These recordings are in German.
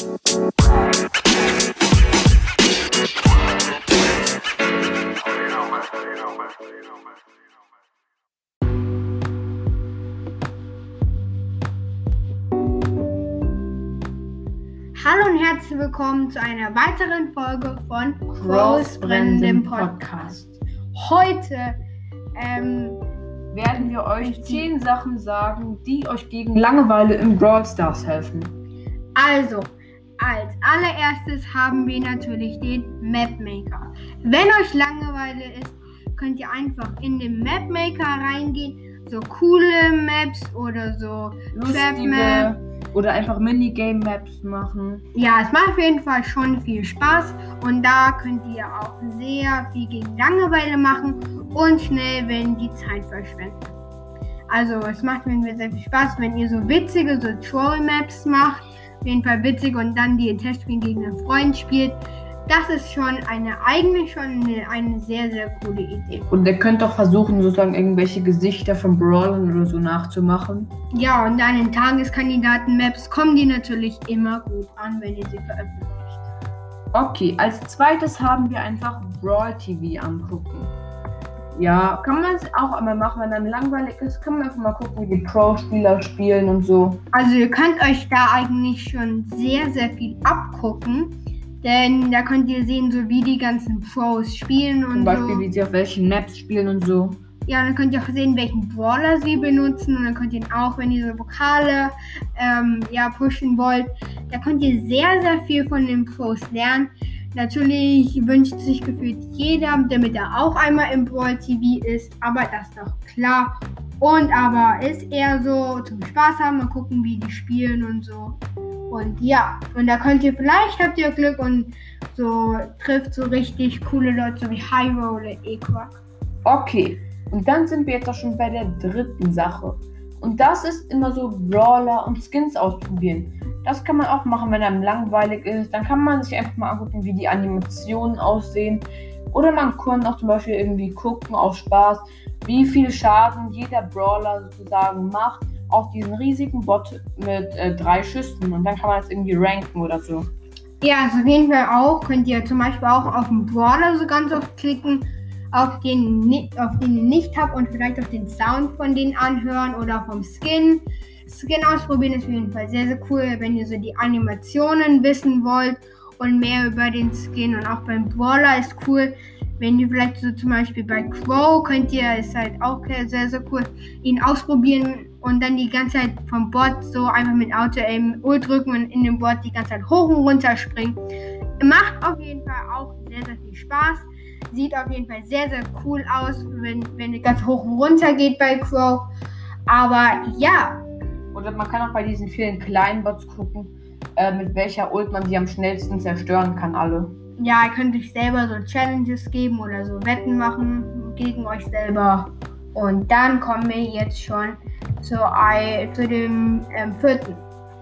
Hallo und herzlich willkommen zu einer weiteren Folge von Crows brennendem Podcast. Heute ähm, werden wir euch 10 Sachen sagen, die euch gegen Langeweile im Brawl Stars helfen. Also, als allererstes haben wir natürlich den Map Maker. Wenn euch Langeweile ist, könnt ihr einfach in den Map Maker reingehen. So coole Maps oder so Trap Map. Lustige oder einfach Minigame-Maps machen. Ja, es macht auf jeden Fall schon viel Spaß und da könnt ihr auch sehr viel gegen Langeweile machen und schnell, wenn die Zeit verschwenden. Also es macht mir sehr viel Spaß, wenn ihr so witzige, so Troll-Maps macht. Auf jeden Fall witzig und dann die Testspiel gegen einen Freund spielt. Das ist schon eine eigentlich schon eine, eine sehr, sehr coole Idee. Und ihr könnt auch versuchen, sozusagen irgendwelche Gesichter von Brawlern oder so nachzumachen. Ja, und an den Tageskandidaten-Maps kommen die natürlich immer gut an, wenn ihr sie veröffentlicht. Okay, als zweites haben wir einfach Brawl TV angucken. Ja, kann man es auch einmal machen, wenn einem langweilig ist, kann man einfach mal gucken, wie die Pro-Spieler spielen und so. Also ihr könnt euch da eigentlich schon sehr, sehr viel abgucken. Denn da könnt ihr sehen, so wie die ganzen Pros spielen und Zum Beispiel, so. wie sie auf welchen Maps spielen und so. Ja, dann könnt ihr auch sehen, welchen Brawler sie benutzen. Und dann könnt ihr auch, wenn ihr so Vokale ähm, ja, pushen wollt, da könnt ihr sehr, sehr viel von den Pros lernen. Natürlich wünscht sich gefühlt jeder, damit er auch einmal im Brawl TV ist. Aber das ist doch klar. Und aber ist eher so zum Spaß haben, mal gucken, wie die spielen und so. Und ja, und da könnt ihr vielleicht habt ihr Glück und so trifft so richtig coole Leute wie Hyro oder Equack. Okay, und dann sind wir jetzt auch schon bei der dritten Sache. Und das ist immer so Brawler und Skins ausprobieren. Das kann man auch machen, wenn einem langweilig ist. Dann kann man sich einfach mal angucken, wie die Animationen aussehen. Oder man kann auch zum Beispiel irgendwie gucken aus Spaß, wie viel Schaden jeder Brawler sozusagen macht auf diesen riesigen Bot mit äh, drei Schüssen. Und dann kann man das irgendwie ranken oder so. Ja, also auf jeden Fall auch. Könnt ihr zum Beispiel auch auf den Brawler so ganz oft klicken, auf den, auf den nicht habt und vielleicht auch den Sound von denen anhören oder vom Skin. Skin ausprobieren ist auf jeden Fall sehr, sehr cool, wenn ihr so die Animationen wissen wollt und mehr über den Skin. Und auch beim Brawler ist cool, wenn ihr vielleicht so zum Beispiel bei Crow könnt ihr, ist halt auch sehr, sehr cool, ihn ausprobieren und dann die ganze Zeit vom Bot so einfach mit Auto-Aim drücken und in dem Bot die ganze Zeit hoch und runter springen. Macht auf jeden Fall auch sehr, sehr viel Spaß. Sieht auf jeden Fall sehr, sehr cool aus, wenn, wenn es ganz hoch und runter geht bei Crow. Aber ja, Oder man kann auch bei diesen vielen kleinen Bots gucken, äh, mit welcher Ult man die am schnellsten zerstören kann, alle. ja, ihr könnt euch selber so Challenges geben oder so Wetten machen gegen euch selber. Und dann kommen wir jetzt schon zu, zu dem ähm, vierten.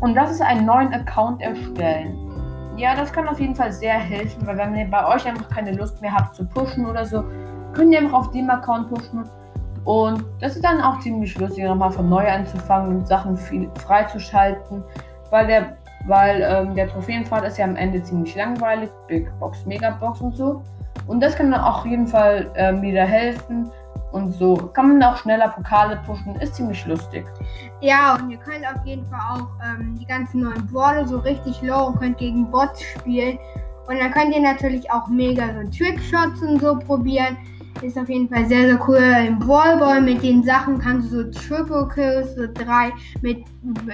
Und das ist einen neuen Account erstellen. Ja, das kann auf jeden Fall sehr helfen, weil wenn ihr bei euch einfach keine Lust mehr habt zu pushen oder so, könnt ihr einfach auf dem Account pushen. Und das ist dann auch ziemlich lustig, nochmal von neu anzufangen und Sachen viel freizuschalten, weil der, weil ähm, der Trophäenpfad ist ja am Ende ziemlich langweilig, Big Box, Megabox und so. Und das kann dann auch auf jeden Fall ähm, wieder helfen. Und so kann man auch schneller Pokale pushen, ist ziemlich lustig. Ja, und ihr könnt auf jeden Fall auch ähm, die ganzen neuen Brawler so richtig low und könnt gegen Bots spielen. Und dann könnt ihr natürlich auch mega so Trickshots und so probieren. Ist auf jeden Fall sehr, sehr cool. Im Brawl Ball mit den Sachen kannst du so Triple Kills, so drei mit,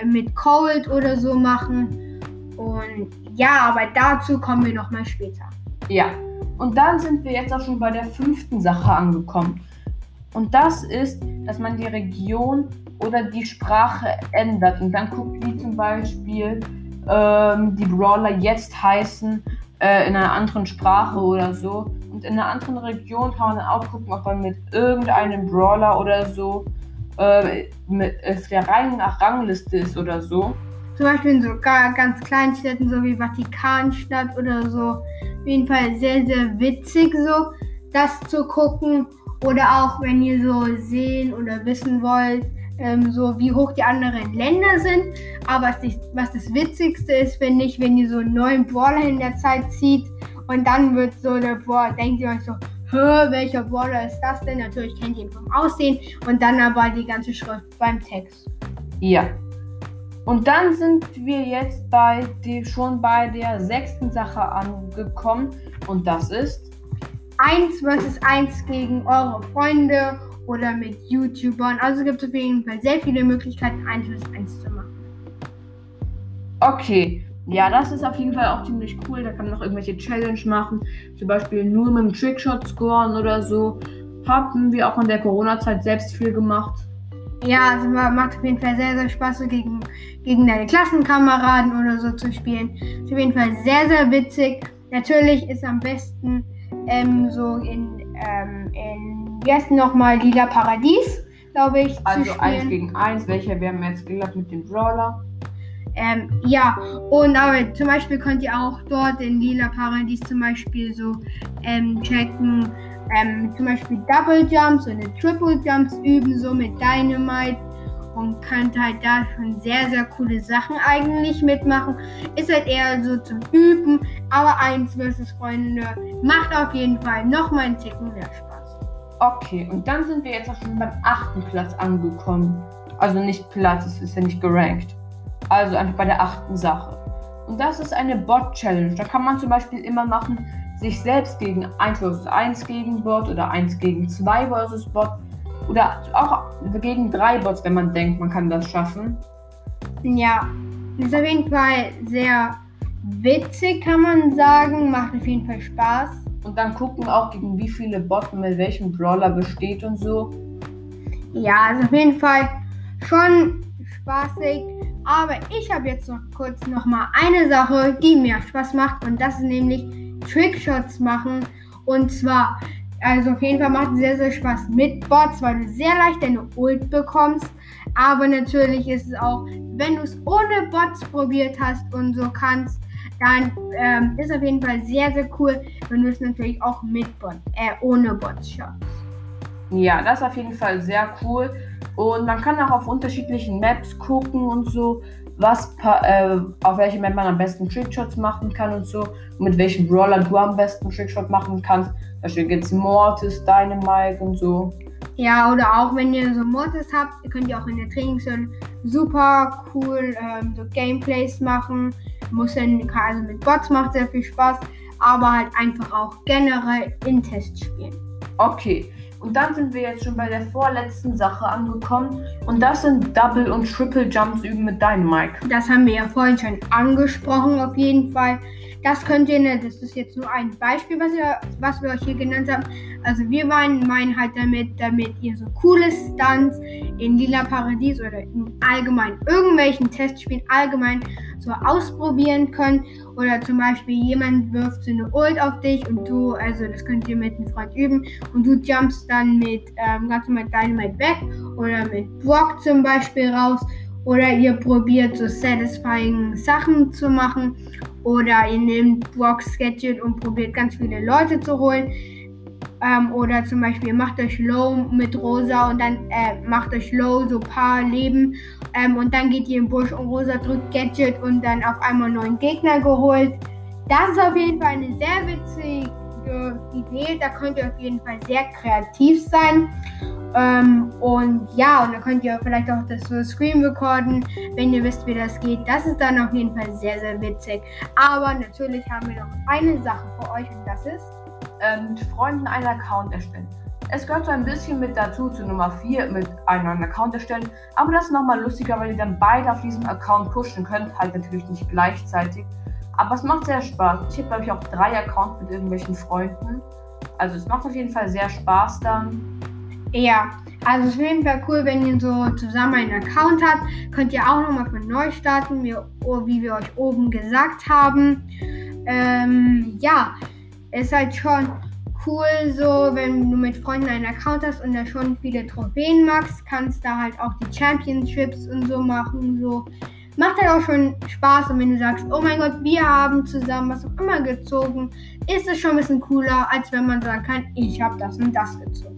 mit Cold oder so machen. Und ja, aber dazu kommen wir nochmal später. Ja, und dann sind wir jetzt auch schon bei der fünften Sache angekommen. Und das ist, dass man die Region oder die Sprache ändert und dann guckt, wie zum Beispiel ähm, die Brawler jetzt heißen äh, in einer anderen Sprache oder so. Und in einer anderen Region kann man dann auch gucken, ob man mit irgendeinem Brawler oder so äh, mit, auf der Reihe nach Rangliste ist oder so. Zum Beispiel in so ga- ganz kleinen Städten, so wie Vatikanstadt oder so. Auf jeden Fall sehr, sehr witzig, so das zu gucken. Oder auch, wenn ihr so sehen oder wissen wollt, ähm, so wie hoch die anderen Länder sind. Aber was, die, was das Witzigste ist, finde ich, wenn ihr so einen neuen Brawler in der Zeit zieht und dann wird so der Brawler, denkt ihr euch so, Hä, welcher Brawler ist das denn? Natürlich kennt ihr ihn vom Aussehen und dann aber die ganze Schrift beim Text. Ja. Und dann sind wir jetzt bei die, schon bei der sechsten Sache angekommen und das ist 1 vs 1 gegen eure Freunde oder mit YouTubern. Also gibt es auf jeden Fall sehr viele Möglichkeiten, 1 vs 1 zu machen. Okay. Ja, das ist auf jeden Fall auch ziemlich cool. Da kann man noch irgendwelche Challenge machen. Zum Beispiel nur mit dem Trickshot scoren oder so. Haben wir auch in der Corona-Zeit selbst viel gemacht. Ja, also macht auf jeden Fall sehr, sehr Spaß, so gegen, gegen deine Klassenkameraden oder so zu spielen. Ist auf jeden Fall sehr, sehr witzig. Natürlich ist am besten ähm, so in, ähm, in jetzt nochmal Lila Paradies, glaube ich. Also 1 gegen 1, welcher wir haben jetzt geglaubt mit dem Brawler. Ähm, ja, und aber zum Beispiel könnt ihr auch dort in Lila Paradies zum Beispiel so ähm, checken, ähm, zum Beispiel Double Jumps oder Triple Jumps üben, so mit Dynamite und könnt halt da schon sehr, sehr coole Sachen eigentlich mitmachen. Ist halt eher so zum Üben, aber eins versus Freunde macht auf jeden Fall nochmal einen Ticken mehr Spaß. Okay, und dann sind wir jetzt auch schon beim achten Platz angekommen. Also nicht Platz, es ist ja nicht gerankt. Also einfach bei der achten Sache. Und das ist eine Bot-Challenge. Da kann man zum Beispiel immer machen, sich selbst gegen 1 vs 1 gegen Bot oder 1 gegen 2 vs Bot oder auch gegen 3 Bots, wenn man denkt, man kann das schaffen. Ja, ist auf jeden Fall sehr witzig, kann man sagen. Macht auf jeden Fall Spaß. Und dann gucken auch, gegen wie viele Bots man mit welchem Brawler besteht und so. Ja, ist auf jeden Fall schon spaßig. Aber ich habe jetzt noch kurz noch mal eine Sache, die mir Spaß macht und das ist nämlich Trickshots machen. Und zwar, also auf jeden Fall macht es sehr, sehr Spaß mit Bots, weil du sehr leicht deine Ult bekommst. Aber natürlich ist es auch, wenn du es ohne Bots probiert hast und so kannst, dann ähm, ist auf jeden Fall sehr, sehr cool, wenn du es natürlich auch mit Bots, äh, ohne Bots schaffst. Ja, das ist auf jeden Fall sehr cool. Und man kann auch auf unterschiedlichen Maps gucken und so, was äh, auf welche Map man am besten Trickshots machen kann und so. Und mit welchem Brawler du am besten Trickshot machen kannst. Da steht jetzt Mortis, Dynamite und so. Ja, oder auch wenn ihr so Mortis habt, könnt ihr auch in der Trainingszone super cool ähm, so Gameplays machen. Muss dann, also mit Bots macht sehr viel Spaß, aber halt einfach auch generell in Test spielen. Okay. Und dann sind wir jetzt schon bei der vorletzten Sache angekommen. Und das sind Double- und Triple-Jumps üben mit Dynamite. Das haben wir ja vorhin schon angesprochen, auf jeden Fall. Das könnt ihr, ne, das ist jetzt nur ein Beispiel, was, ihr, was wir euch hier genannt haben. Also wir meinen, meinen halt damit, damit ihr so coole Stunts in Lila Paradies oder in allgemein irgendwelchen Testspielen allgemein so ausprobieren könnt. Oder zum Beispiel jemand wirft so eine Ult auf dich und du, also das könnt ihr mit einem Freund üben und du jumpst dann mit ähm, ganz normal Dynamite weg oder mit Brock zum Beispiel raus. Oder ihr probiert so satisfying Sachen zu machen. Oder ihr nehmt Brock's Gadget und probiert ganz viele Leute zu holen. Ähm, oder zum Beispiel macht euch Low mit Rosa und dann äh, macht euch Low so paar Leben ähm, und dann geht ihr im Busch und Rosa drückt Gadget und dann auf einmal neuen Gegner geholt. Das ist auf jeden Fall eine sehr witzige Idee. Da könnt ihr auf jeden Fall sehr kreativ sein. Ähm, und ja, und dann könnt ihr vielleicht auch das so Screen recorden, wenn ihr wisst, wie das geht. Das ist dann auf jeden Fall sehr, sehr witzig. Aber natürlich haben wir noch eine Sache für euch und das ist ähm, mit Freunden einen Account erstellen. Es gehört so ein bisschen mit dazu, zu Nummer 4, mit einem Account erstellen. Aber das ist nochmal lustiger, weil ihr dann beide auf diesem Account pushen könnt. Halt natürlich nicht gleichzeitig. Aber es macht sehr Spaß. Ich habe, glaube ich, auch drei Accounts mit irgendwelchen Freunden. Also es macht auf jeden Fall sehr Spaß dann. Ja, also es auf jeden Fall cool, wenn ihr so zusammen einen Account habt. Könnt ihr auch nochmal von neu starten, wie, wie wir euch oben gesagt haben. Ähm, ja, ist halt schon cool so, wenn du mit Freunden einen Account hast und da schon viele Trophäen machst, kannst da halt auch die Championships und so machen. So macht halt auch schon Spaß und wenn du sagst, oh mein Gott, wir haben zusammen was auch immer gezogen, ist es schon ein bisschen cooler, als wenn man sagen kann, ich habe das und das gezogen.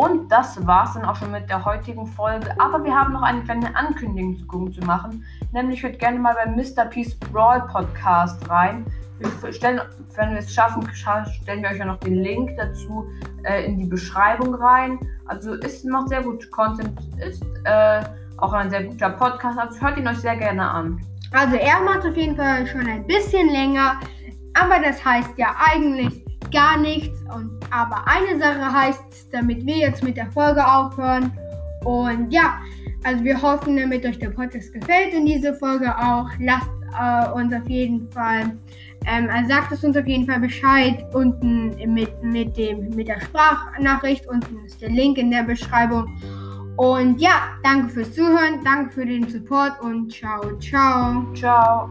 Und das war's dann auch schon mit der heutigen Folge. Aber wir haben noch eine kleine Ankündigung zu machen. Nämlich, ich würde gerne mal beim Mr. Peace Brawl Podcast rein. Wir stellen, wenn wir es schaffen, stellen wir euch ja noch den Link dazu äh, in die Beschreibung rein. Also ist noch sehr gut Content, ist äh, auch ein sehr guter Podcast. Also hört ihn euch sehr gerne an. Also er macht auf jeden Fall schon ein bisschen länger, aber das heißt ja eigentlich gar nichts. Und aber eine Sache heißt, damit wir jetzt mit der Folge aufhören. Und ja, also wir hoffen, damit euch der Podcast gefällt in dieser Folge auch. Lasst äh, uns auf jeden Fall, ähm, also sagt es uns auf jeden Fall Bescheid unten mit, mit, dem, mit der Sprachnachricht. Unten ist der Link in der Beschreibung. Und ja, danke fürs Zuhören, danke für den Support und ciao, ciao. Ciao.